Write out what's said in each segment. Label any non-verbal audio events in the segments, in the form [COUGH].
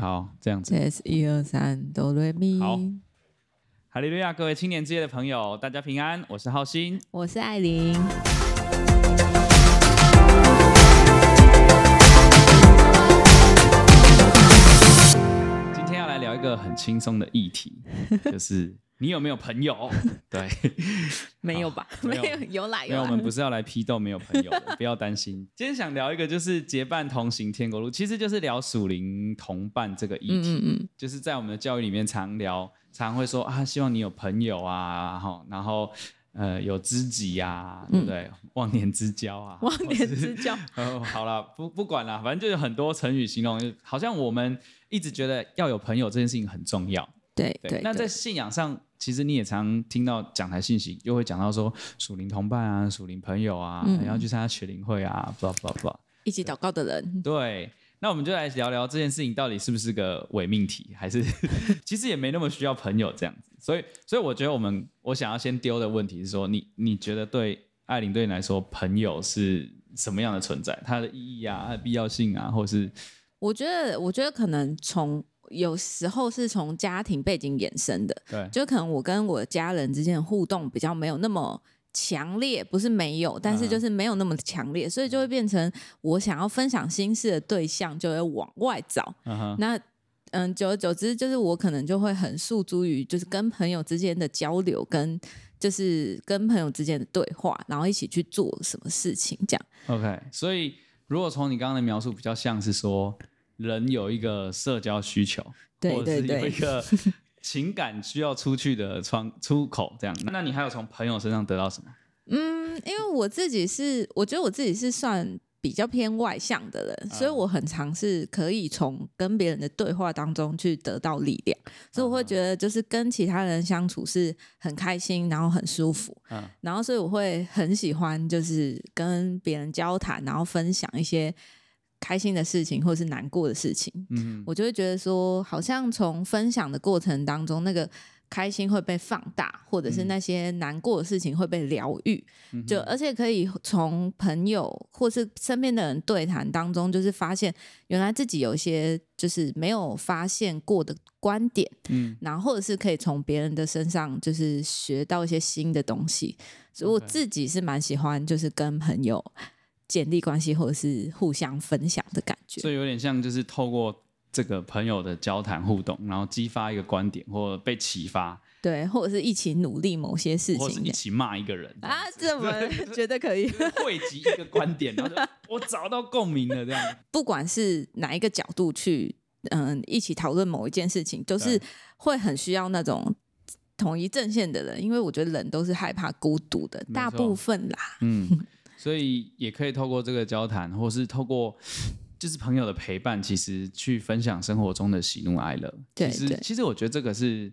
好，这样子。S 一二三，哆瑞咪。好，哈利路亚，各位青年之夜的朋友，大家平安。我是浩鑫，我是艾琳。个很轻松的议题，[LAUGHS] 就是。你有没有朋友？[LAUGHS] 对，没有吧？没有，有来有。没有，我们不是要来批斗没有朋友的，[LAUGHS] 不要担心。今天想聊一个，就是结伴同行天国路，其实就是聊属灵同伴这个议题。嗯嗯嗯，就是在我们的教育里面常聊，常会说啊，希望你有朋友啊，然后呃有知己呀、啊，对不对？忘年之交啊，忘年之交。哦，好了，不不管了，反正就有很多成语形容，好像我们一直觉得要有朋友这件事情很重要。对对，对，那在信仰上，其实你也常听到讲台信息，又会讲到说属灵同伴啊、属灵朋友啊，然、嗯、后去参加学灵会啊，blah blah blah，一起祷告的人。对，那我们就来聊聊这件事情到底是不是个伪命题，还是 [LAUGHS] 其实也没那么需要朋友这样子。所以，所以我觉得我们我想要先丢的问题是说，你你觉得对艾琳对你来说，朋友是什么样的存在？它的意义啊，它的必要性啊，或是？我觉得，我觉得可能从。有时候是从家庭背景衍生的，对，就可能我跟我的家人之间的互动比较没有那么强烈，不是没有，但是就是没有那么强烈，uh -huh. 所以就会变成我想要分享心事的对象就会往外找。Uh -huh. 那嗯，久而久之，就是我可能就会很诉诸于就是跟朋友之间的交流，跟就是跟朋友之间的对话，然后一起去做什么事情这样。OK，所以如果从你刚刚的描述，比较像是说。人有一个社交需求，对对对，或者是有一个 [LAUGHS] 情感需要出去的窗出口，这样。那你还有从朋友身上得到什么？嗯，因为我自己是，我觉得我自己是算比较偏外向的人，嗯、所以我很尝试可以从跟别人的对话当中去得到力量，所以我会觉得就是跟其他人相处是很开心，然后很舒服，嗯，然后所以我会很喜欢就是跟别人交谈，然后分享一些。开心的事情或是难过的事情，嗯，我就会觉得说，好像从分享的过程当中，那个开心会被放大，或者是那些难过的事情会被疗愈，嗯，就而且可以从朋友或是身边的人对谈当中，就是发现原来自己有一些就是没有发现过的观点，嗯，然后或者是可以从别人的身上就是学到一些新的东西，所以我自己是蛮喜欢就是跟朋友。建立关系或者是互相分享的感觉，所以有点像就是透过这个朋友的交谈互动，然后激发一个观点或者被启发，对，或者是一起努力某些事情，或者是一起骂一个人啊，这么 [LAUGHS] 觉得可以汇集一个观点，然后 [LAUGHS] 我找到共鸣了这样。不管是哪一个角度去，嗯，一起讨论某一件事情，就是会很需要那种统一阵线的人，因为我觉得人都是害怕孤独的，大部分啦，嗯。[LAUGHS] 所以也可以透过这个交谈，或是透过就是朋友的陪伴，其实去分享生活中的喜怒哀乐。其实，其实我觉得这个是，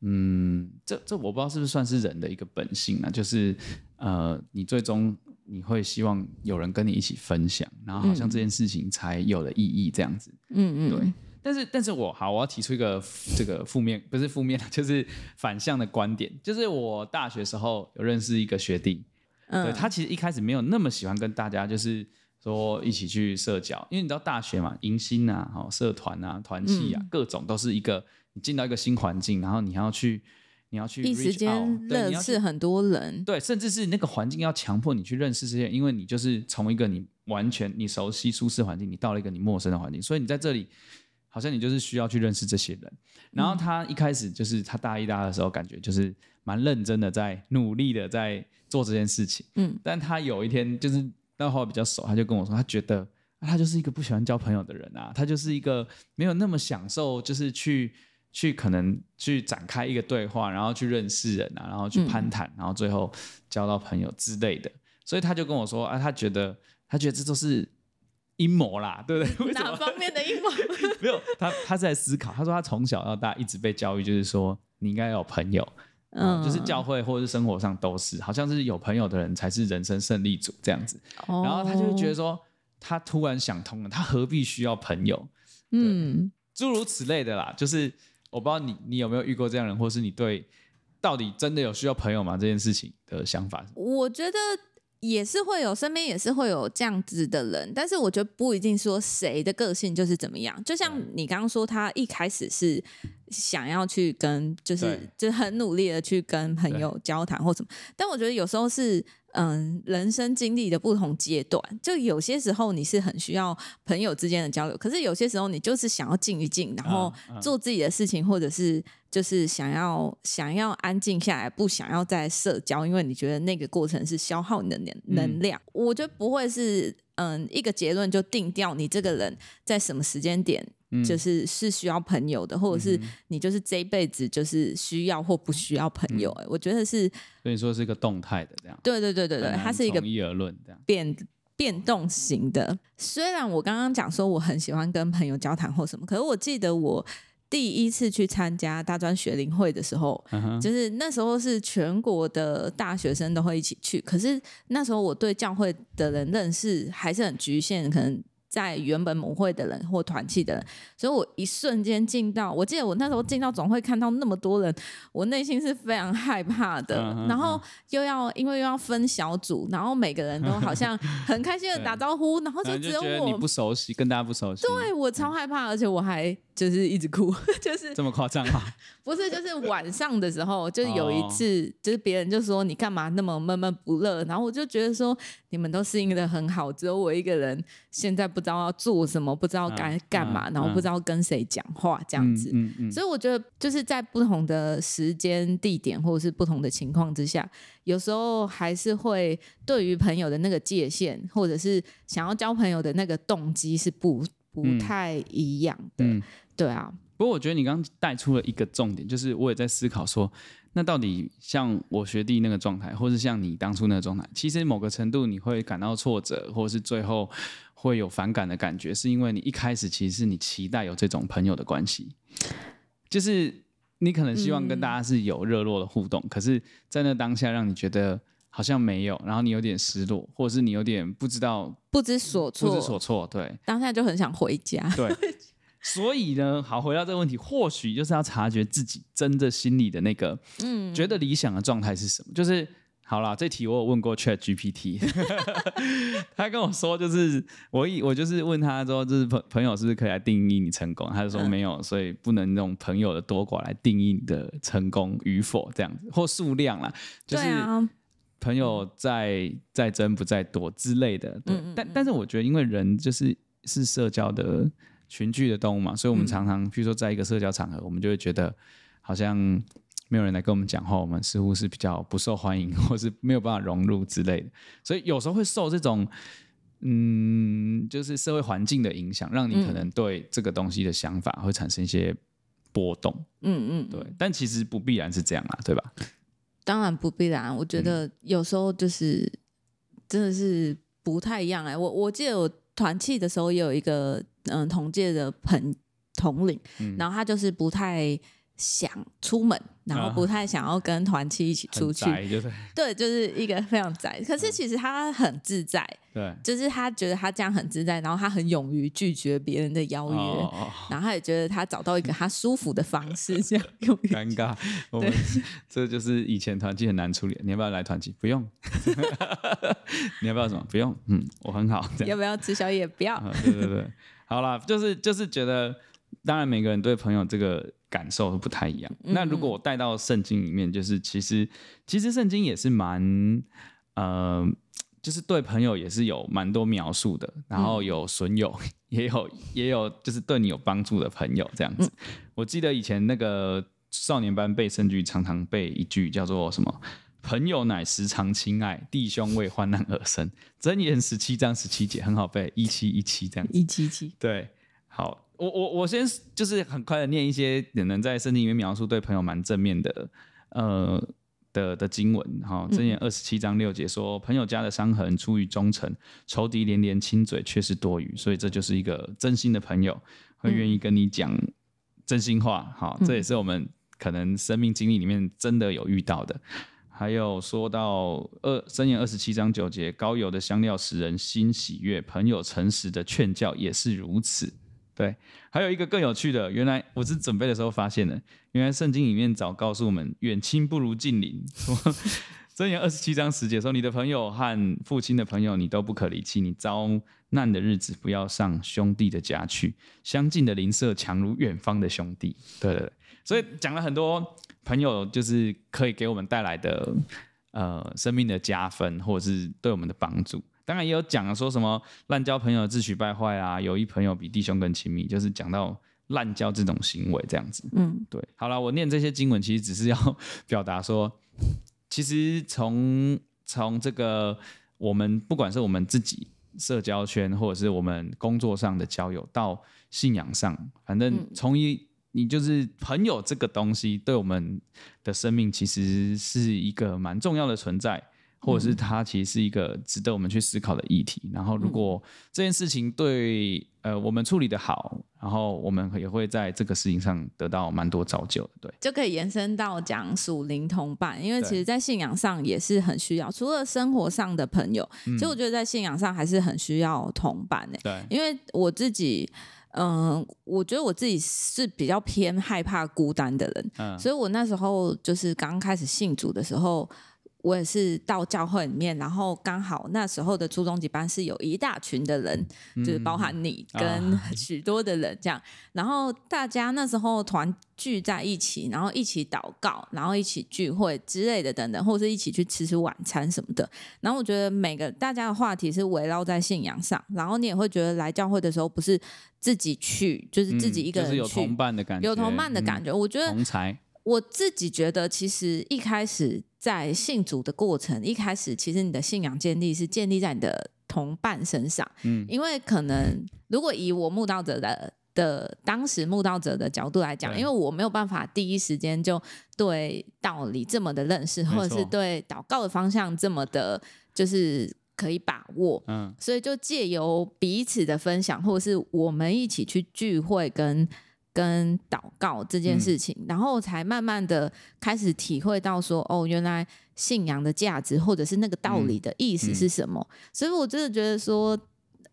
嗯，这这我不知道是不是算是人的一个本性啊，就是呃，你最终你会希望有人跟你一起分享，然后好像这件事情才有了意义这样子。嗯嗯，对。但是，但是我好，我要提出一个这个负面，不是负面，[LAUGHS] 就是反向的观点，就是我大学时候有认识一个学弟。嗯、对，他其实一开始没有那么喜欢跟大家，就是说一起去社交，因为你知道大学嘛，迎新啊，哦，社团啊，团契啊，各种都是一个你进到一个新环境，然后你还要去，你要去一时间认识很多人，对，甚至是那个环境要强迫你去认识这些，因为你就是从一个你完全你熟悉舒适环境，你到了一个你陌生的环境，所以你在这里好像你就是需要去认识这些人。然后他一开始就是他大一大二的时候，感觉就是蛮认真的，在努力的在。做这件事情，嗯，但他有一天就是那会比较熟，他就跟我说，他觉得他就是一个不喜欢交朋友的人啊，他就是一个没有那么享受，就是去去可能去展开一个对话，然后去认识人啊，然后去攀谈，然后最后交到朋友之类的。所以他就跟我说啊，他觉得他觉得这都是阴谋啦，对不对？哪方面的阴谋？[LAUGHS] 没有，他他是在思考。他说他从小到大一直被教育，就是说你应该要有朋友。嗯，就是教会或者是生活上都是，好像是有朋友的人才是人生胜利组这样子。然后他就会觉得说，他突然想通了，他何必需要朋友？嗯，诸如此类的啦。就是我不知道你你有没有遇过这样人，或是你对到底真的有需要朋友吗这件事情的想法？我觉得也是会有，身边也是会有这样子的人，但是我觉得不一定说谁的个性就是怎么样。就像你刚刚说，他一开始是想要去跟，就是就很努力的去跟朋友交谈或什么，但我觉得有时候是。嗯，人生经历的不同阶段，就有些时候你是很需要朋友之间的交流，可是有些时候你就是想要静一静，然后做自己的事情，或者是就是想要想要安静下来，不想要再社交，因为你觉得那个过程是消耗你的能能量。嗯、我觉得不会是嗯一个结论就定掉你这个人在什么时间点。就是是需要朋友的，或者是你就是这一辈子就是需要或不需要朋友。哎、嗯，我觉得是，所以说是一个动态的这样。对对对对对，它是一个一而论这样变变动型的。虽然我刚刚讲说我很喜欢跟朋友交谈或什么，可是我记得我第一次去参加大专学龄会的时候，嗯、就是那时候是全国的大学生都会一起去，可是那时候我对教会的人认识还是很局限，可能。在原本母会的人或团契的人，所以我一瞬间进到，我记得我那时候进到总会看到那么多人，我内心是非常害怕的。嗯、然后又要因为又要分小组，然后每个人都好像很开心的打招呼，然后就只有我你不熟悉，跟大家不熟悉，对我超害怕，而且我还。就是一直哭，[LAUGHS] 就是这么夸张啊？[LAUGHS] 不是，就是晚上的时候，就是有一次，就是别人就说你干嘛那么闷闷不乐，然后我就觉得说你们都适应的很好，只有我一个人现在不知道要做什么，不知道该干嘛，然后不知道跟谁讲话这样子。所以我觉得就是在不同的时间、地点或者是不同的情况之下，有时候还是会对于朋友的那个界限，或者是想要交朋友的那个动机是不不太一样的。嗯。对啊，不过我觉得你刚刚带出了一个重点，就是我也在思考说，那到底像我学弟那个状态，或是像你当初那个状态，其实某个程度你会感到挫折，或是最后会有反感的感觉，是因为你一开始其实是你期待有这种朋友的关系，就是你可能希望跟大家是有热络的互动，嗯、可是在那当下让你觉得好像没有，然后你有点失落，或者是你有点不知道不知所措，不知所措，对，当下就很想回家，对。[LAUGHS] 所以呢，好，回到这个问题，或许就是要察觉自己真的心里的那个，嗯，觉得理想的状态是什么？就是好啦，这题我有问过 Chat GPT，[LAUGHS] 他跟我说，就是我一我就是问他说，就是朋朋友是不是可以来定义你成功？他就说没有，所以不能用朋友的多寡来定义你的成功与否，这样子或数量啦，就是朋友在在增不在多之类的。对，但但是我觉得，因为人就是是社交的。群聚的动物嘛，所以我们常常，比如说在一个社交场合，我们就会觉得好像没有人来跟我们讲话，我们似乎是比较不受欢迎，[LAUGHS] 或是没有办法融入之类的。所以有时候会受这种，嗯，就是社会环境的影响，让你可能对这个东西的想法会产生一些波动。嗯嗯，对。但其实不必然是这样啊，对吧？当然不必然。我觉得有时候就是真的是不太一样哎、欸。我我记得我团契的时候也有一个。嗯，同届的朋统领，嗯、然后他就是不太想出门，然后不太想要跟团契一起出去，就是、[LAUGHS] 对，就是一个非常宅。可是其实他很自在，对、嗯，就是他觉得他这样很自在，然后他很勇于拒绝别人的邀约，哦、然后他也觉得他找到一个他舒服的方式，这样用尴尬。[LAUGHS] 我们 [LAUGHS] 这就是以前团契很难处理，你要不要来团契？不用。你要不要什么？不用。嗯，我很好。要不要吃宵夜？不要。嗯、对对对。好啦，就是就是觉得，当然每个人对朋友这个感受都不太一样。嗯、那如果我带到圣经里面，就是其实其实圣经也是蛮呃，就是对朋友也是有蛮多描述的。然后有损友，[LAUGHS] 也有也有就是对你有帮助的朋友这样子。嗯、我记得以前那个少年班背圣句，常常背一句叫做什么？朋友乃时常亲爱，弟兄为患难而生。箴言十七章十七节很好背，一七一七这样子。一七七。对，好，我我我先就是很快的念一些也能在圣经里面描述对朋友蛮正面的，呃的的经文。哈，箴言二十七章六节说，嗯、朋友家的伤痕出于忠诚，仇敌连连亲嘴却是多余。所以这就是一个真心的朋友，会愿意跟你讲真心话。好，这也是我们可能生命经历里面真的有遇到的。还有说到二箴言二十七章九节，高油的香料使人心喜悦，朋友诚实的劝教也是如此。对，还有一个更有趣的，原来我是准备的时候发现的，原来圣经里面早告诉我们，远亲不如近邻。说 [LAUGHS] 箴言二十七章十节说：“你的朋友和父亲的朋友，你都不可离弃。你遭难的日子，不要上兄弟的家去。相近的邻舍强如远方的兄弟。”对对对，所以讲了很多朋友，就是可以给我们带来的呃生命的加分，或者是对我们的帮助。当然也有讲了说什么滥交朋友自取败坏啊，友谊朋友比弟兄更亲密，就是讲到滥交这种行为这样子。嗯，对。好了，我念这些经文，其实只是要表达说。其实从从这个我们不管是我们自己社交圈，或者是我们工作上的交友，到信仰上，反正从一你就是朋友这个东西，对我们的生命其实是一个蛮重要的存在。或者是它其实是一个值得我们去思考的议题。然后，如果这件事情对呃我们处理的好，然后我们也会在这个事情上得到蛮多造就的。对，就可以延伸到讲属灵同伴，因为其实在信仰上也是很需要，除了生活上的朋友，其实我觉得在信仰上还是很需要同伴的。对，因为我自己，嗯，我觉得我自己是比较偏害怕孤单的人，嗯，所以我那时候就是刚开始信主的时候。我也是到教会里面，然后刚好那时候的初中级班是有一大群的人，嗯、就是包含你跟许多的人这样，啊、然后大家那时候团聚在一起，然后一起祷告，然后一起聚会之类的等等，或者是一起去吃吃晚餐什么的。然后我觉得每个大家的话题是围绕在信仰上，然后你也会觉得来教会的时候不是自己去，就是自己一个人去，嗯就是、有同伴的感觉，有同伴的感觉。嗯、我觉得同才，我自己觉得其实一开始。在信主的过程，一开始其实你的信仰建立是建立在你的同伴身上，嗯，因为可能如果以我慕道者的的当时慕道者的角度来讲，因为我没有办法第一时间就对道理这么的认识，或者是对祷告的方向这么的，就是可以把握，嗯，所以就借由彼此的分享，或者是我们一起去聚会跟。跟祷告这件事情，嗯、然后才慢慢的开始体会到说，哦，原来信仰的价值，或者是那个道理的意思是什么。嗯嗯、所以我真的觉得说，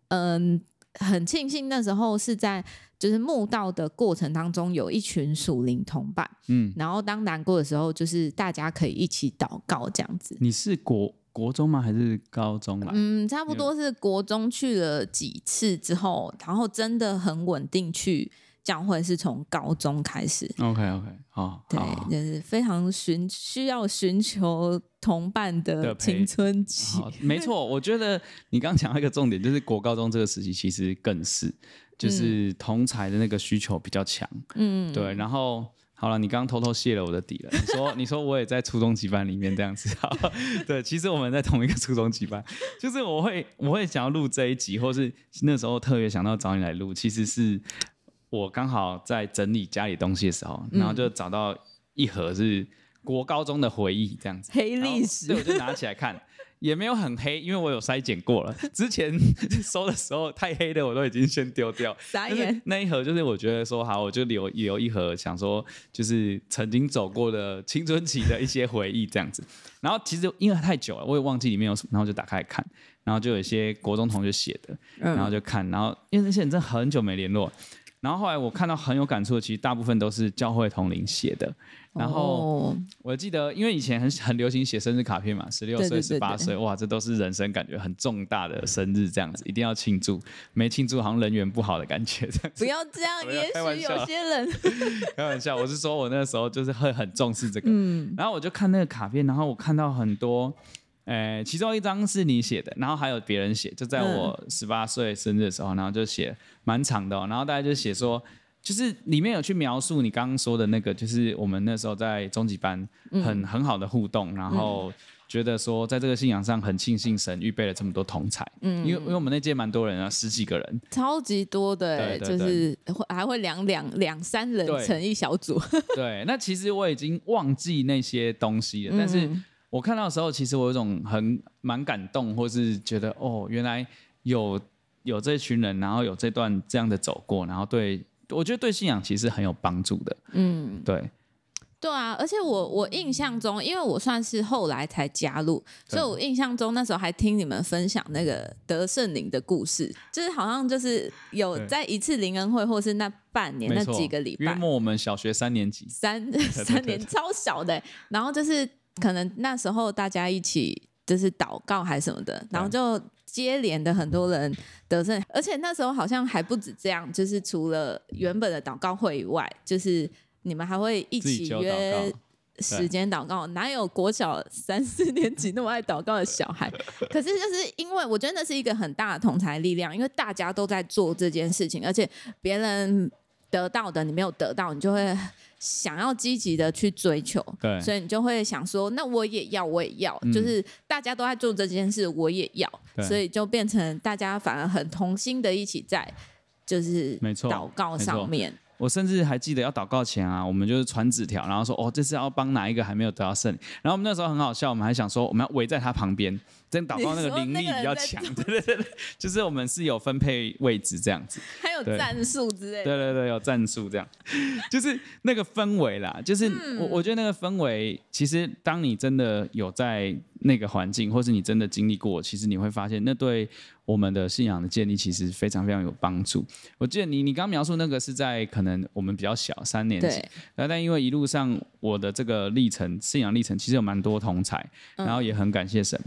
嗯，很庆幸那时候是在就是墓道的过程当中，有一群属灵同伴，嗯，然后当难过的时候，就是大家可以一起祷告这样子。你是国国中吗？还是高中啊？嗯，差不多是国中去了几次之后，然后真的很稳定去。教会是从高中开始，OK OK，好，对，好就是非常寻需要寻求同伴的青春期。没错，我觉得你刚刚讲到一个重点，就是国高中这个时期其实更是，就是同才的那个需求比较强。嗯，对。然后好了，你刚刚偷偷泄了我的底了。你说，你说我也在初中级班里面这样子。[LAUGHS] 对，其实我们在同一个初中级班。就是我会，我会想要录这一集，或是那时候特别想到找你来录，其实是。我刚好在整理家里东西的时候，然后就找到一盒是国高中的回忆，这样子黑历史，对，我就拿起来看，也没有很黑，因为我有筛检过了。之前 [LAUGHS] 收的时候太黑的，我都已经先丢掉。傻眼。那一盒就是我觉得说好，我就留留一盒，想说就是曾经走过的青春期的一些回忆这样子。然后其实因为太久了，我也忘记里面有什么，然后就打开来看，然后就有一些国中同学写的，然后就看，然后因为那些人真的很久没联络。然后后来我看到很有感触的，其实大部分都是教会同龄写的。然后我记得，因为以前很很流行写生日卡片嘛，十六岁、十八岁，哇，这都是人生感觉很重大的生日，这样子一定要庆祝，没庆祝好像人缘不好的感觉。不要这样，[LAUGHS] 也许有些人 [LAUGHS] 开玩笑，我是说我那个时候就是会很重视这个。嗯，然后我就看那个卡片，然后我看到很多。诶，其中一张是你写的，然后还有别人写，就在我十八岁生日的时候，然后就写蛮长的，然后大家就写说，就是里面有去描述你刚刚说的那个，就是我们那时候在中级班很很好的互动，然后觉得说在这个信仰上很庆幸神预备了这么多同侪，嗯，因为因为我们那届蛮多人啊，十几个人，超级多的，就是会还会两两两三人成一小组，[LAUGHS] 对，那其实我已经忘记那些东西了，但是。我看到的时候，其实我有一种很蛮感动，或是觉得哦，原来有有这群人，然后有这段这样的走过，然后对我觉得对信仰其实很有帮助的。嗯，对，对啊，而且我我印象中，因为我算是后来才加入，所以我印象中那时候还听你们分享那个得圣灵的故事，就是好像就是有在一次灵恩会，或是那半年那几个礼拜，约莫我们小学三年级，三三年超小的，然后就是。可能那时候大家一起就是祷告还是什么的，然后就接连的很多人得胜，而且那时候好像还不止这样，就是除了原本的祷告会以外，就是你们还会一起约。时间祷告，哪有国小三四年级那么爱祷告的小孩？可是就是因为我觉得那是一个很大的同才力量，因为大家都在做这件事情，而且别人得到的你没有得到，你就会 [LAUGHS] 想要积极的去追求。对，所以你就会想说，那我也要，我也要，嗯、就是大家都在做这件事，我也要，所以就变成大家反而很同心的一起在，就是没错祷告上面。我甚至还记得要祷告前啊，我们就是传纸条，然后说哦，这次要帮哪一个还没有得到圣灵。然后我们那时候很好笑，我们还想说我们要围在他旁边，真祷告那个灵力比较强。[LAUGHS] 对对对，就是我们是有分配位置这样子，[LAUGHS] 还有战术之类的。对对对，有战术这样，就是那个氛围啦。就是我我觉得那个氛围，其实当你真的有在那个环境，或是你真的经历过，其实你会发现那对。我们的信仰的建立其实非常非常有帮助。我记得你你刚描述那个是在可能我们比较小三年级，那但因为一路上我的这个历程信仰历程其实有蛮多同侪，嗯、然后也很感谢神。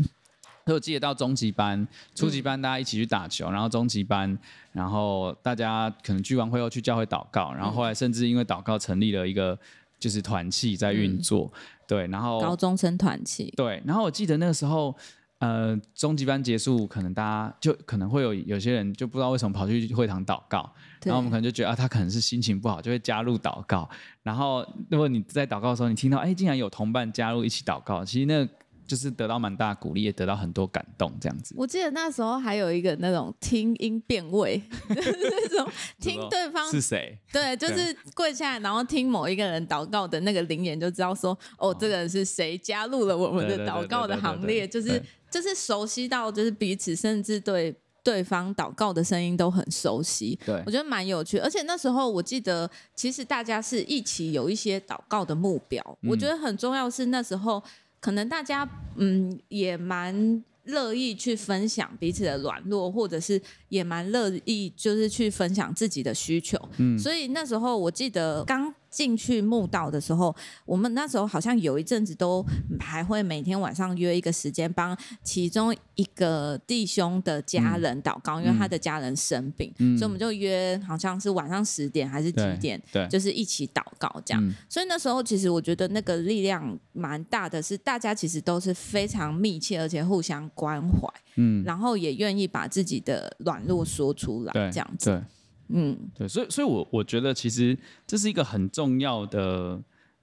所以我记得到中级班、初级班大家一起去打球，嗯、然后中级班，然后大家可能聚完会后去教会祷告，然后后来甚至因为祷告成立了一个就是团契在运作，嗯、对，然后高中生团契，对，然后我记得那个时候。呃，终极班结束，可能大家就可能会有有些人就不知道为什么跑去会堂祷告，然后我们可能就觉得啊，他可能是心情不好，就会加入祷告。然后如果你在祷告的时候，你听到哎，竟然有同伴加入一起祷告，其实那就是得到蛮大的鼓励，也得到很多感动，这样子。我记得那时候还有一个那种听音辨位，[LAUGHS] 就是那种 [LAUGHS] 听对方是谁，对，就是跪下来，然后听某一个人祷告的那个灵言，就知道说哦，这个人是谁加入了我们的祷告的行列，就是。就是熟悉到，就是彼此，甚至对对方祷告的声音都很熟悉。对，我觉得蛮有趣。而且那时候我记得，其实大家是一起有一些祷告的目标。嗯、我觉得很重要是那时候，可能大家嗯也蛮乐意去分享彼此的软弱，或者是也蛮乐意就是去分享自己的需求。嗯，所以那时候我记得刚。进去墓道的时候，我们那时候好像有一阵子都还会每天晚上约一个时间，帮其中一个弟兄的家人祷告，嗯、因为他的家人生病，嗯、所以我们就约好像是晚上十点还是几点，就是一起祷告这样。嗯、所以那时候其实我觉得那个力量蛮大的，是大家其实都是非常密切，而且互相关怀，嗯，然后也愿意把自己的软弱说出来，这样子。嗯，对，所以，所以我我觉得其实这是一个很重要的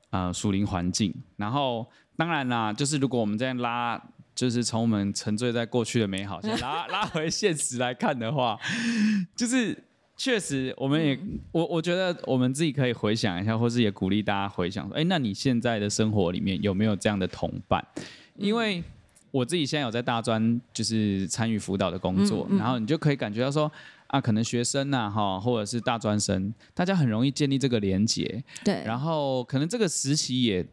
啊属灵环境。然后，当然啦，就是如果我们这样拉，就是从我们沉醉在过去的美好，[LAUGHS] 先拉拉回现实来看的话，就是确实我们也我我觉得我们自己可以回想一下，或是也鼓励大家回想说，哎，那你现在的生活里面有没有这样的同伴？因为我自己现在有在大专，就是参与辅导的工作，然后你就可以感觉到说。啊，可能学生呐、啊，哈，或者是大专生，大家很容易建立这个连结。对。然后可能这个时期也，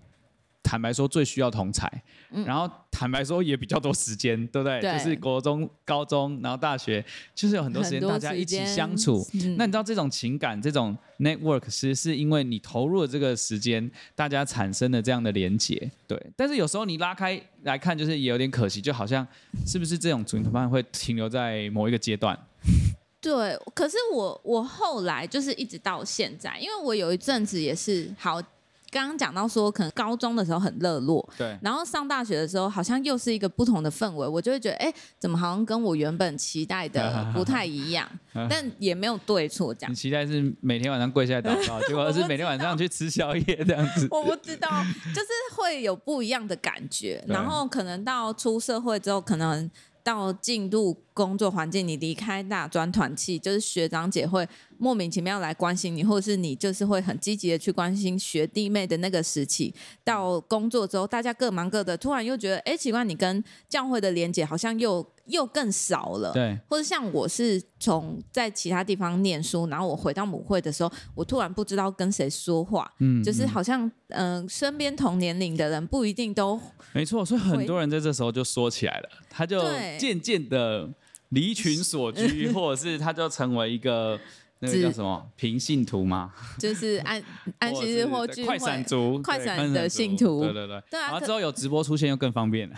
坦白说最需要同才。嗯。然后坦白说也比较多时间，对不对？对。就是国中、高中，然后大学，就是有很多时间大家一起相处。嗯。那你知道这种情感、这种 network，其实是因为你投入了这个时间，大家产生的这样的连结。对。但是有时候你拉开来看，就是也有点可惜，就好像是不是这种主灵同伴会停留在某一个阶段？对，可是我我后来就是一直到现在，因为我有一阵子也是好，刚刚讲到说可能高中的时候很热络，对，然后上大学的时候好像又是一个不同的氛围，我就会觉得哎，怎么好像跟我原本期待的 [LAUGHS] 不太一样，[LAUGHS] 但也没有对错这样。你期待是每天晚上跪下来祷告，[LAUGHS] 结果是每天晚上去吃宵夜这样子。我不知道，就是会有不一样的感觉，然后可能到出社会之后，可能。到进入工作环境，你离开大专团契，就是学长姐会莫名其妙来关心你，或者是你就是会很积极的去关心学弟妹的那个时期。到工作之后，大家各忙各的，突然又觉得，哎，奇怪，你跟教会的连结好像又又更少了。对。或者像我是从在其他地方念书，然后我回到母会的时候，我突然不知道跟谁说话。嗯。就是好像，嗯、呃，身边同年龄的人不一定都。没错，所以很多人在这时候就说起来了，他就渐渐的离群所居，[LAUGHS] 或者是他就成为一个。那个叫什么平信徒吗？[LAUGHS] 就是安安息日或聚会快闪族，快闪的信徒，对对对。对啊，然后之后有直播出现又更方便了，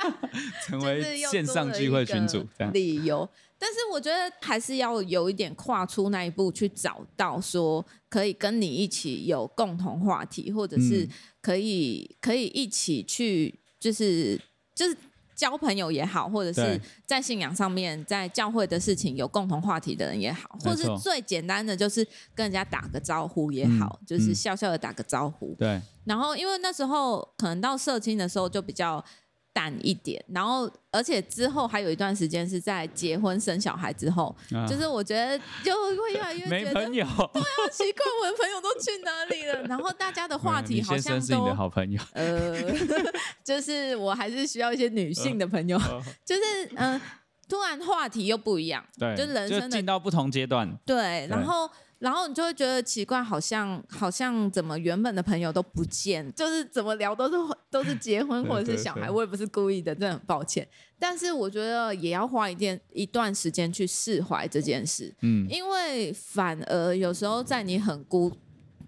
[LAUGHS] 成为线上聚会群组这样。理由，但是我觉得还是要有一点跨出那一步，去找到说可以跟你一起有共同话题，或者是可以可以一起去，就是就是。交朋友也好，或者是在信仰上面，在教会的事情有共同话题的人也好，或是最简单的就是跟人家打个招呼也好，嗯、就是笑笑的打个招呼。对。然后，因为那时候可能到社青的时候就比较。淡一点，然后而且之后还有一段时间是在结婚生小孩之后，啊、就是我觉得就会越来越觉得没朋友，[LAUGHS] 对啊，奇怪，我的朋友都去哪里了？[LAUGHS] 然后大家的话题好像都，是你的好朋友，呃，[LAUGHS] 就是我还是需要一些女性的朋友，呃、就是嗯、呃，突然话题又不一样，对，就人生的进到不同阶段，对，然后。然后你就会觉得奇怪，好像好像怎么原本的朋友都不见，就是怎么聊都是都是结婚 [LAUGHS] 或者是小孩，我也不是故意的，真的很抱歉。但是我觉得也要花一点一段时间去释怀这件事，嗯，因为反而有时候在你很孤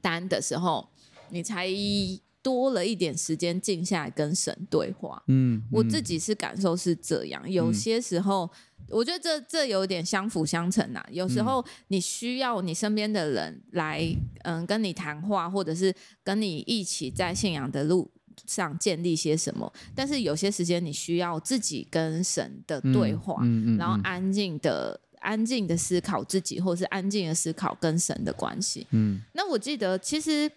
单的时候，你才多了一点时间静下来跟神对话，嗯，我自己是感受是这样，有些时候。我觉得这这有点相辅相成呐、啊。有时候你需要你身边的人来，嗯，跟你谈话，或者是跟你一起在信仰的路上建立些什么。但是有些时间你需要自己跟神的对话，嗯嗯嗯、然后安静的、安静的思考自己，或者是安静的思考跟神的关系。嗯，那我记得其实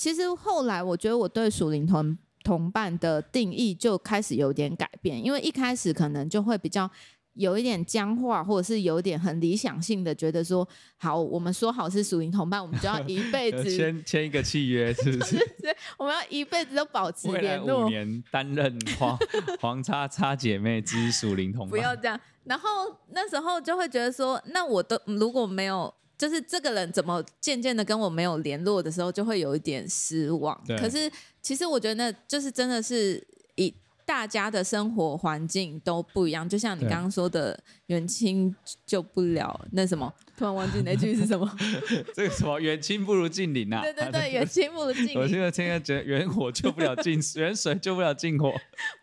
其实后来我觉得我对属灵同同伴的定义就开始有点改变，因为一开始可能就会比较。有一点僵化，或者是有点很理想性的，觉得说好，我们说好是属灵同伴，我们就要一辈 [LAUGHS] 子签签一个契约，是不是？[LAUGHS] 对，我们要一辈子都保持联络，五年担任黄 [LAUGHS] 黄叉叉姐妹之属灵同伴。不要这样。然后那时候就会觉得说，那我都如果没有，就是这个人怎么渐渐的跟我没有联络的时候，就会有一点失望。对。可是其实我觉得，那就是真的是一。大家的生活环境都不一样，就像你刚刚说的“远亲救不了”那什么，[LAUGHS] 突然忘记那句是什么？[LAUGHS] 这个什么“远亲不如近邻”啊？对对 [LAUGHS] 对，远亲不如近邻。我现在现在觉得远火救不了近，远水救不了近火，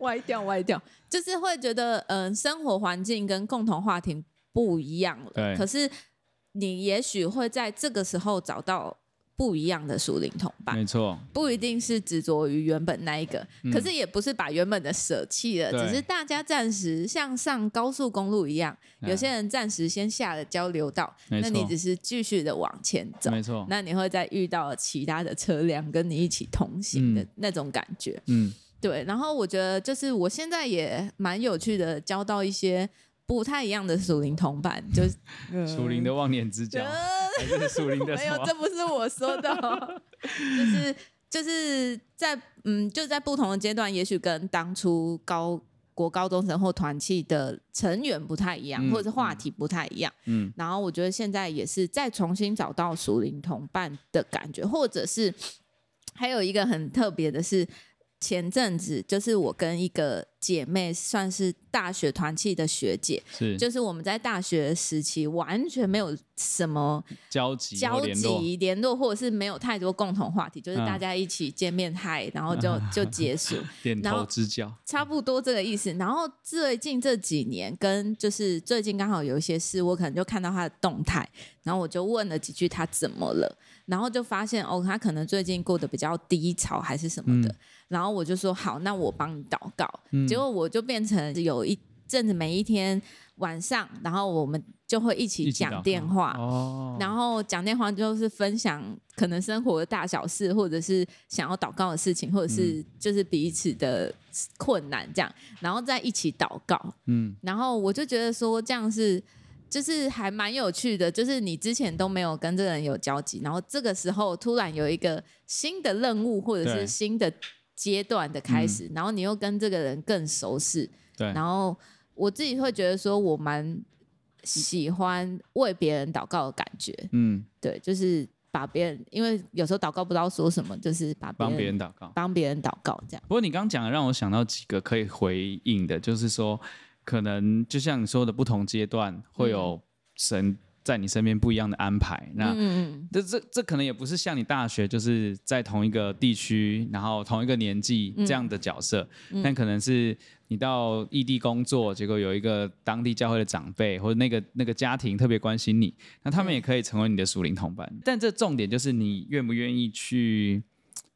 歪掉歪掉，就是会觉得嗯、呃，生活环境跟共同话题不一样了。对，可是你也许会在这个时候找到。不一样的属灵同伴，没错，不一定是执着于原本那一个，嗯、可是也不是把原本的舍弃了，只是大家暂时像上高速公路一样，有些人暂时先下了交流道，那你只是继续的往前走，没错，那你会再遇到其他的车辆跟你一起同行的那种感觉，嗯，对，然后我觉得就是我现在也蛮有趣的，交到一些。不太一样的属灵同伴，就是 [LAUGHS] 属灵的忘年之交，还是属灵的？没有，这不是我说的，[LAUGHS] 就是就是在嗯，就在不同的阶段，也许跟当初高国高中生或团契的成员不太一样，嗯、或者是话题不太一样。嗯，然后我觉得现在也是再重新找到属灵同伴的感觉，或者是还有一个很特别的是。前阵子就是我跟一个姐妹，算是大学团契的学姐，是就是我们在大学时期完全没有什么交集、交集联络，或者是没有太多共同话题，就是大家一起见面嗨、嗯，然后就 [LAUGHS] 就结束，点头之交，差不多这个意思。然后最近这几年，跟就是最近刚好有一些事，我可能就看到她的动态，然后我就问了几句她怎么了。然后就发现哦，他可能最近过得比较低潮还是什么的。嗯、然后我就说好，那我帮你祷告、嗯。结果我就变成有一阵子，每一天晚上，然后我们就会一起讲电话。哦。然后讲电话就是分享可能生活的大小事，或者是想要祷告的事情，或者是就是彼此的困难这样，然后再一起祷告。嗯。然后我就觉得说这样是。就是还蛮有趣的，就是你之前都没有跟这个人有交集，然后这个时候突然有一个新的任务或者是新的阶段的开始，然后你又跟这个人更熟悉，对，然后我自己会觉得说，我蛮喜欢为别人祷告的感觉，嗯，对，就是把别人，因为有时候祷告不知道说什么，就是把帮别人祷告，帮别人祷告这样。不过你刚刚讲的让我想到几个可以回应的，就是说。可能就像你说的，不同阶段会有神在你身边不一样的安排。那这这这可能也不是像你大学就是在同一个地区，然后同一个年纪这样的角色，但可能是你到异地工作，结果有一个当地教会的长辈或者那个那个家庭特别关心你，那他们也可以成为你的属灵同伴。但这重点就是你愿不愿意去。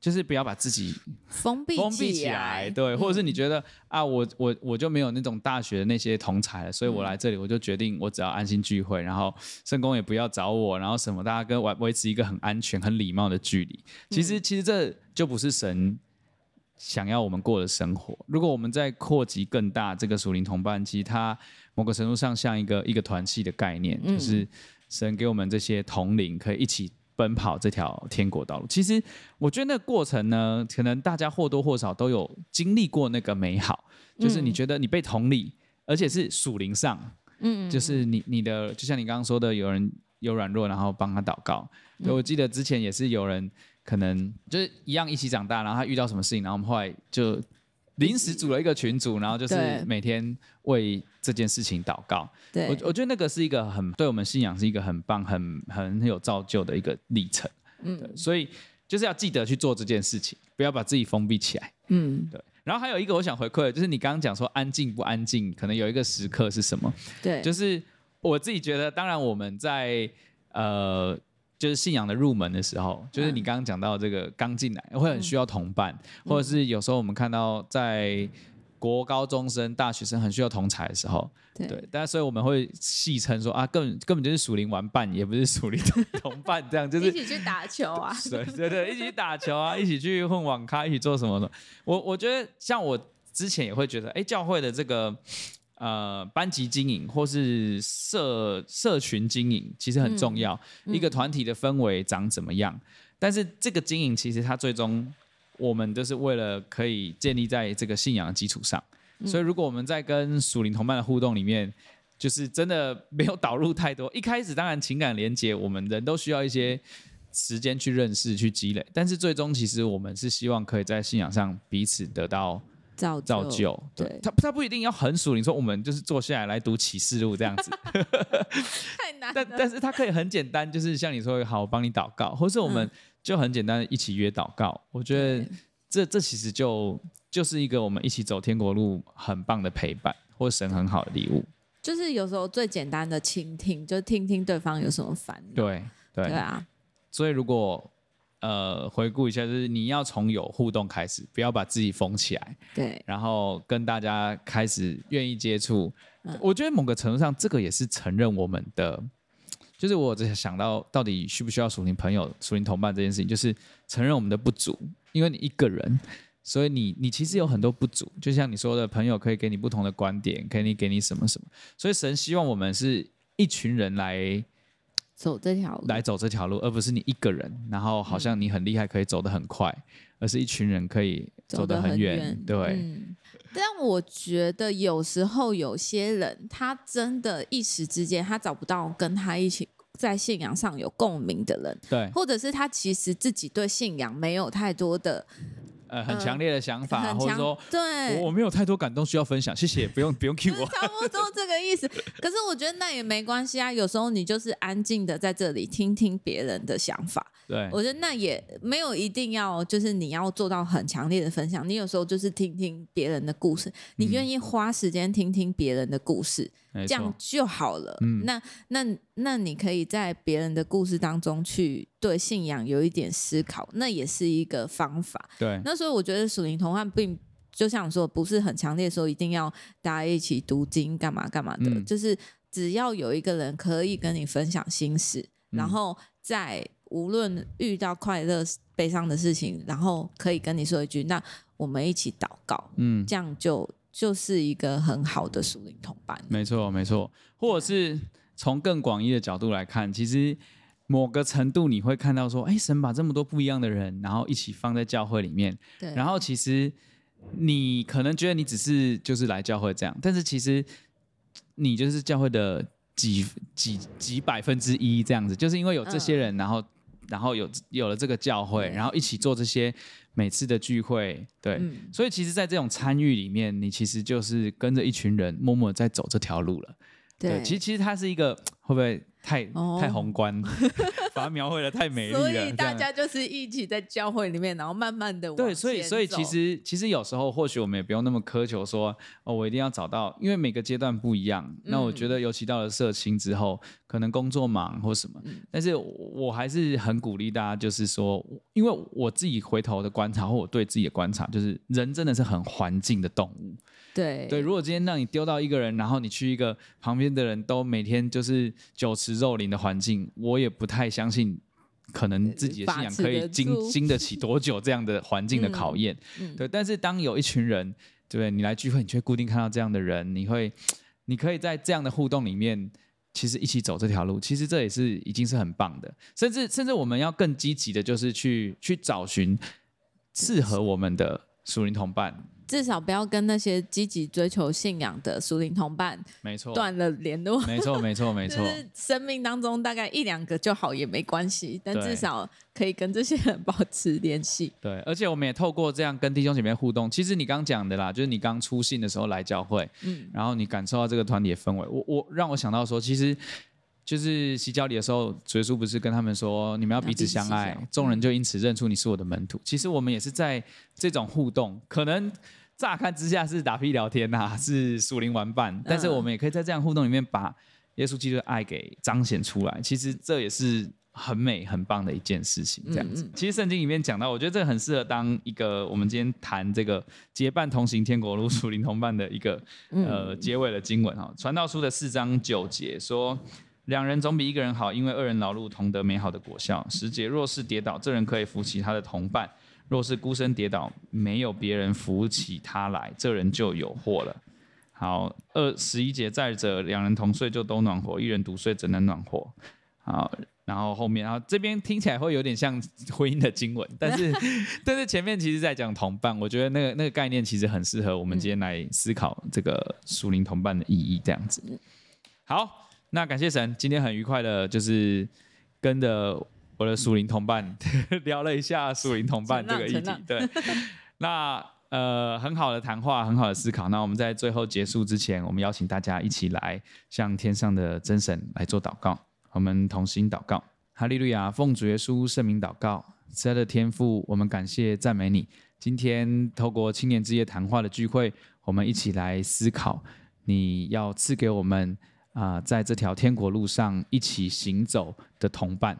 就是不要把自己封闭封闭起来，对，或者是你觉得、嗯、啊，我我我就没有那种大学的那些同才了，所以我来这里，我就决定我只要安心聚会，然后圣公也不要找我，然后什么，大家跟维维持一个很安全、很礼貌的距离。其实，其实这就不是神想要我们过的生活。如果我们在扩及更大，这个属灵同伴，其实它某个程度上像一个一个团契的概念，就是神给我们这些同龄可以一起。奔跑这条天国道路，其实我觉得那个过程呢，可能大家或多或少都有经历过那个美好，就是你觉得你被同理，而且是属灵上，嗯，就是你你的，就像你刚刚说的，有人有软弱，然后帮他祷告。我记得之前也是有人可能就是一样一起长大，然后他遇到什么事情，然后我们后来就。临时组了一个群组，然后就是每天为这件事情祷告。对，我我觉得那个是一个很对我们信仰是一个很棒、很很有造就的一个历程。嗯，所以就是要记得去做这件事情，不要把自己封闭起来。嗯，对。然后还有一个我想回馈的，就是你刚刚讲说安静不安静，可能有一个时刻是什么？对，就是我自己觉得，当然我们在呃。就是信仰的入门的时候，就是你刚刚讲到这个刚进来会很需要同伴，嗯、或者是有时候我们看到在国高中生、大学生很需要同才的时候，对，对，但所以我们会戏称说啊，根本根本就是属灵玩伴，也不是属灵 [LAUGHS] 同伴，这样就是一起去打球啊，[LAUGHS] 对对对，一起去打球啊，一起去混网咖，一起做什么的。我我觉得像我之前也会觉得，哎，教会的这个。呃，班级经营或是社社群经营其实很重要，一个团体的氛围长怎么样？但是这个经营其实它最终我们都是为了可以建立在这个信仰的基础上。嗯、所以如果我们在跟属灵同伴的互动里面，就是真的没有导入太多，一开始当然情感连接，我们人都需要一些时间去认识、去积累，但是最终其实我们是希望可以在信仰上彼此得到。造就，造就对他，他不一定要很属灵。你说我们就是坐下来来读启示录这样子，[LAUGHS] 太难。但但是他可以很简单，就是像你说，好，我帮你祷告，或是我们就很简单的一起约祷告。嗯、我觉得这这其实就就是一个我们一起走天国路很棒的陪伴，或神很好的礼物。就是有时候最简单的倾听，就听听对方有什么烦恼。对对，对啊。所以如果。呃，回顾一下，就是你要从有互动开始，不要把自己封起来。对，然后跟大家开始愿意接触。嗯、我觉得某个程度上，这个也是承认我们的，就是我只想到到底需不需要属灵朋友、属灵同伴这件事情，就是承认我们的不足。因为你一个人，所以你你其实有很多不足。就像你说的，朋友可以给你不同的观点，可以给你什么什么。所以神希望我们是一群人来。走这条路，来走这条路，而不是你一个人，然后好像你很厉害，可以走得很快，嗯、而是一群人可以走得很远。很对、嗯，但我觉得有时候有些人，他真的一时之间，他找不到跟他一起在信仰上有共鸣的人，对，或者是他其实自己对信仰没有太多的。呃，很强烈的想法，呃、或者说，对，我我没有太多感动需要分享，谢谢，不用不用 [LAUGHS] cue 我。差不多这个意思。可是我觉得那也没关系啊，有时候你就是安静的在这里听听别人的想法。对，我觉得那也没有一定要，就是你要做到很强烈的分享。你有时候就是听听别人的故事，你愿意花时间听听别人的故事。嗯这样就好了。嗯，那那那你可以在别人的故事当中去对信仰有一点思考，那也是一个方法。对，那所以我觉得属灵同伴并就像说不是很强烈说，一定要大家一起读经干嘛干嘛的，嗯、就是只要有一个人可以跟你分享心事，嗯、然后在无论遇到快乐悲伤的事情，然后可以跟你说一句，那我们一起祷告。嗯，这样就。就是一个很好的属灵同伴。没错，没错。或者是从更广义的角度来看，其实某个程度你会看到说，哎，神把这么多不一样的人，然后一起放在教会里面。对。然后其实你可能觉得你只是就是来教会这样，但是其实你就是教会的几几几百分之一这样子，就是因为有这些人，然后然后有有了这个教会，然后一起做这些。每次的聚会，对，嗯、所以其实，在这种参与里面，你其实就是跟着一群人，默默在走这条路了。对，对，其实其实它是一个会不会太、哦、太宏观，[LAUGHS] 把它描绘的太美丽了。所以大家就是一起在教会里面，然后慢慢的对，所以所以其实其实有时候或许我们也不用那么苛求说哦，我一定要找到，因为每个阶段不一样。那我觉得尤其到了社青之后，嗯、可能工作忙或什么，嗯、但是我还是很鼓励大家，就是说，因为我自己回头的观察或我对自己的观察，就是人真的是很环境的动物。对对，如果今天让你丢到一个人，然后你去一个旁边的人都每天就是酒池肉林的环境，我也不太相信，可能自己的信仰可以经经得起多久这样的环境的考验。[LAUGHS] 嗯嗯、对，但是当有一群人，对不对？你来聚会，你却固定看到这样的人，你会，你可以在这样的互动里面，其实一起走这条路，其实这也是已经是很棒的。甚至甚至我们要更积极的，就是去去找寻适合我们的属灵同伴。至少不要跟那些积极追求信仰的属灵同伴，没错，断了联络。没错，没错，没错。[LAUGHS] 生命当中大概一两个就好也没关系，但至少可以跟这些人保持联系。对，而且我们也透过这样跟弟兄姐妹互动。其实你刚讲的啦，就是你刚出信的时候来教会，嗯，然后你感受到这个团体的氛围，我我让我想到说，其实。就是洗脚礼的时候，主耶稣不是跟他们说，你们要彼此相爱，众人就因此认出你是我的门徒。其实我们也是在这种互动，可能乍看之下是打屁聊天呐、啊，是属灵玩伴，但是我们也可以在这样互动里面把耶稣基督的爱给彰显出来。其实这也是很美很棒的一件事情。这样子，其实圣经里面讲到，我觉得这个很适合当一个我们今天谈这个结伴同行天国路属灵同伴的一个呃结尾的经文哈。传道书的四章九节说。两人总比一个人好，因为二人劳碌同得美好的果效。十节，若是跌倒，这人可以扶起他的同伴；若是孤身跌倒，没有别人扶起他来，这人就有祸了。好，二十一节，再者，两人同睡就都暖和，一人独睡怎能暖和？好，然后后面，然后这边听起来会有点像婚姻的经文，但是 [LAUGHS] 但是前面其实在讲同伴，我觉得那个那个概念其实很适合我们今天来思考这个属灵同伴的意义，这样子。好。那感谢神，今天很愉快的，就是跟着我的属灵同伴 [LAUGHS] 聊了一下属灵同伴这个议题。对，那呃很好的谈话，很好的思考。那我们在最后结束之前，我们邀请大家一起来向天上的真神来做祷告。我们同心祷告，哈利路亚，奉主耶稣圣名祷告，慈爱的天父，我们感谢赞美你。今天透过青年之夜谈话的聚会，我们一起来思考，你要赐给我们。啊、呃，在这条天国路上一起行走的同伴，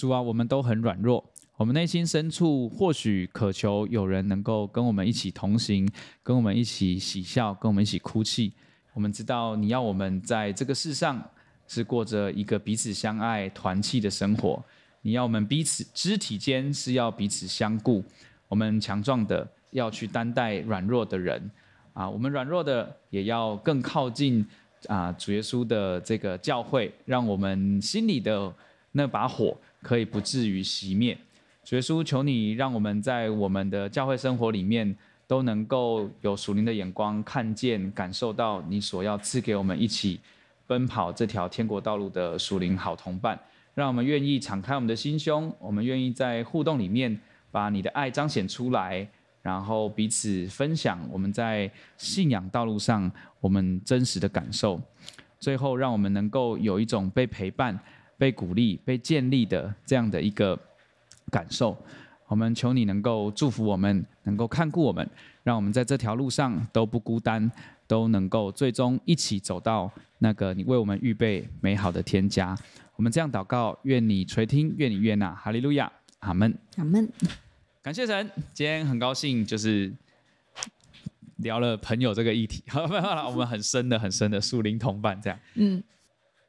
主啊，我们都很软弱，我们内心深处或许渴求有人能够跟我们一起同行，跟我们一起喜笑，跟我们一起哭泣。我们知道你要我们在这个世上是过着一个彼此相爱、团契的生活，你要我们彼此肢体间是要彼此相顾，我们强壮的要去担待软弱的人，啊，我们软弱的也要更靠近。啊，主耶稣的这个教会，让我们心里的那把火可以不至于熄灭。主耶稣，求你让我们在我们的教会生活里面都能够有属灵的眼光，看见、感受到你所要赐给我们一起奔跑这条天国道路的属灵好同伴。让我们愿意敞开我们的心胸，我们愿意在互动里面把你的爱彰显出来。然后彼此分享我们在信仰道路上我们真实的感受，最后让我们能够有一种被陪伴、被鼓励、被建立的这样的一个感受。我们求你能够祝福我们，能够看顾我们，让我们在这条路上都不孤单，都能够最终一起走到那个你为我们预备美好的天家。我们这样祷告，愿你垂听，愿你悦纳。哈利路亚，阿门，阿门。感谢神，今天很高兴，就是聊了朋友这个议题。[LAUGHS] 好，我们很深的、很深的树林同伴这样。嗯，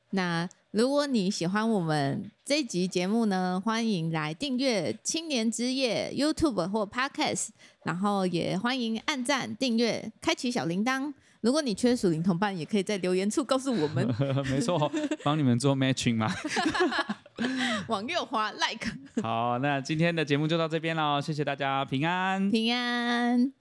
那如果你喜欢我们这一集节目呢，欢迎来订阅青年之夜 YouTube 或 Podcast，然后也欢迎按赞、订阅、开启小铃铛。如果你缺属灵同伴，也可以在留言处告诉我们。[LAUGHS] 没错，帮你们做 matching 嘛。[LAUGHS] 往右滑 like。好，那今天的节目就到这边喽，谢谢大家，平安，平安。